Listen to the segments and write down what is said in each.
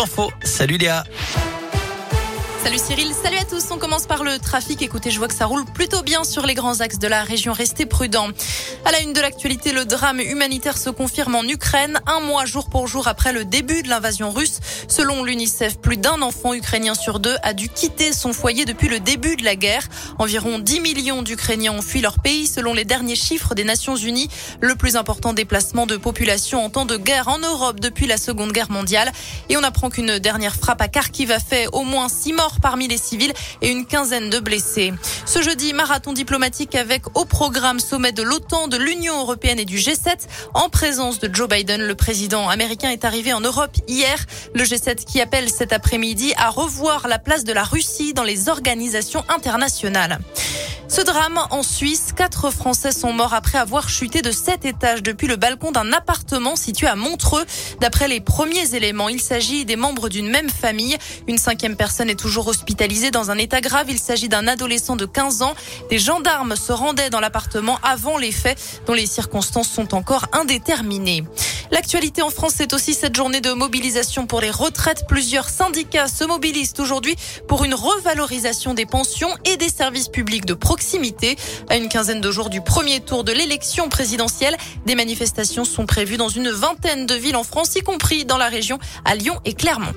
Info. Salut Léa. Salut Cyril, salut à tous. On commence par le trafic. Écoutez, je vois que ça roule plutôt bien sur les grands axes de la région. Restez prudents. À la une de l'actualité, le drame humanitaire se confirme en Ukraine, un mois jour pour jour après le début de l'invasion russe. Selon l'UNICEF, plus d'un enfant ukrainien sur deux a dû quitter son foyer depuis le début de la guerre. Environ 10 millions d'Ukrainiens ont fui leur pays selon les derniers chiffres des Nations Unies. Le plus important déplacement de population en temps de guerre en Europe depuis la Seconde Guerre mondiale. Et on apprend qu'une dernière frappe à Kharkiv a fait au moins six morts parmi les civils et une quinzaine de blessés. Ce jeudi, marathon diplomatique avec au programme sommet de l'OTAN, de l'Union européenne et du G7 en présence de Joe Biden. Le président américain est arrivé en Europe hier. Le G7 qui appelle cet après-midi à revoir la place de la Russie dans les organisations internationales. Ce drame en Suisse, quatre Français sont morts après avoir chuté de sept étages depuis le balcon d'un appartement situé à Montreux. D'après les premiers éléments, il s'agit des membres d'une même famille. Une cinquième personne est toujours hospitalisée dans un état grave. Il s'agit d'un adolescent de 15 ans. Des gendarmes se rendaient dans l'appartement avant les faits, dont les circonstances sont encore indéterminées. L'actualité en France, c'est aussi cette journée de mobilisation pour les retraites. Plusieurs syndicats se mobilisent aujourd'hui pour une revalorisation des pensions et des services publics de proximité. À une quinzaine de jours du premier tour de l'élection présidentielle, des manifestations sont prévues dans une vingtaine de villes en France, y compris dans la région, à Lyon et Clermont.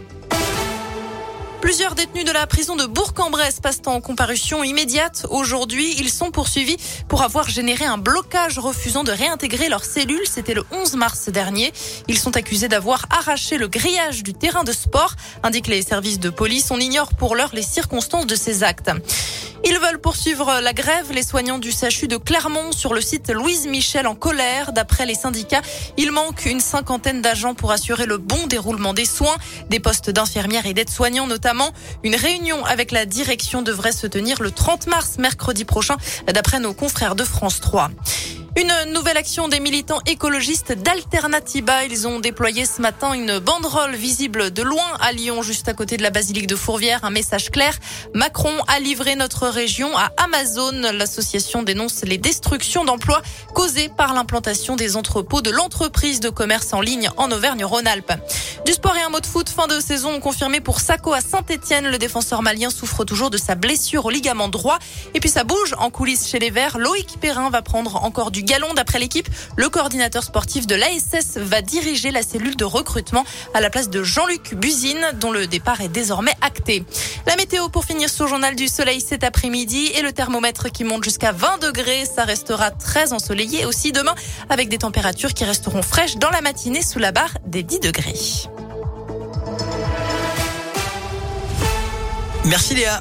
Plusieurs détenus de la prison de Bourg-en-Bresse passent en comparution immédiate. Aujourd'hui, ils sont poursuivis pour avoir généré un blocage refusant de réintégrer leurs cellules. C'était le 11 mars dernier. Ils sont accusés d'avoir arraché le grillage du terrain de sport, indiquent les services de police. On ignore pour l'heure les circonstances de ces actes. Ils veulent poursuivre la grève. Les soignants du CHU de Clermont sur le site Louise Michel en colère. D'après les syndicats, il manque une cinquantaine d'agents pour assurer le bon déroulement des soins, des postes d'infirmières et d'aides-soignants notamment. Une réunion avec la direction devrait se tenir le 30 mars, mercredi prochain, d'après nos confrères de France 3. Une nouvelle action des militants écologistes d'Alternativa. Ils ont déployé ce matin une banderole visible de loin à Lyon, juste à côté de la basilique de Fourvière. Un message clair. Macron a livré notre région à Amazon. L'association dénonce les destructions d'emplois causées par l'implantation des entrepôts de l'entreprise de commerce en ligne en Auvergne-Rhône-Alpes. Du sport et un mot de foot. Fin de saison confirmé pour Sako à Saint-Etienne. Le défenseur malien souffre toujours de sa blessure au ligament droit. Et puis ça bouge en coulisses chez les Verts. Loïc Perrin va prendre encore du galon d'après l'équipe. Le coordinateur sportif de l'ASS va diriger la cellule de recrutement à la place de Jean-Luc Buzine, dont le départ est désormais acté. La météo pour finir sur Journal du Soleil cet après-midi et le thermomètre qui monte jusqu'à 20 degrés. Ça restera très ensoleillé aussi demain avec des températures qui resteront fraîches dans la matinée sous la barre des 10 degrés. Merci Léa.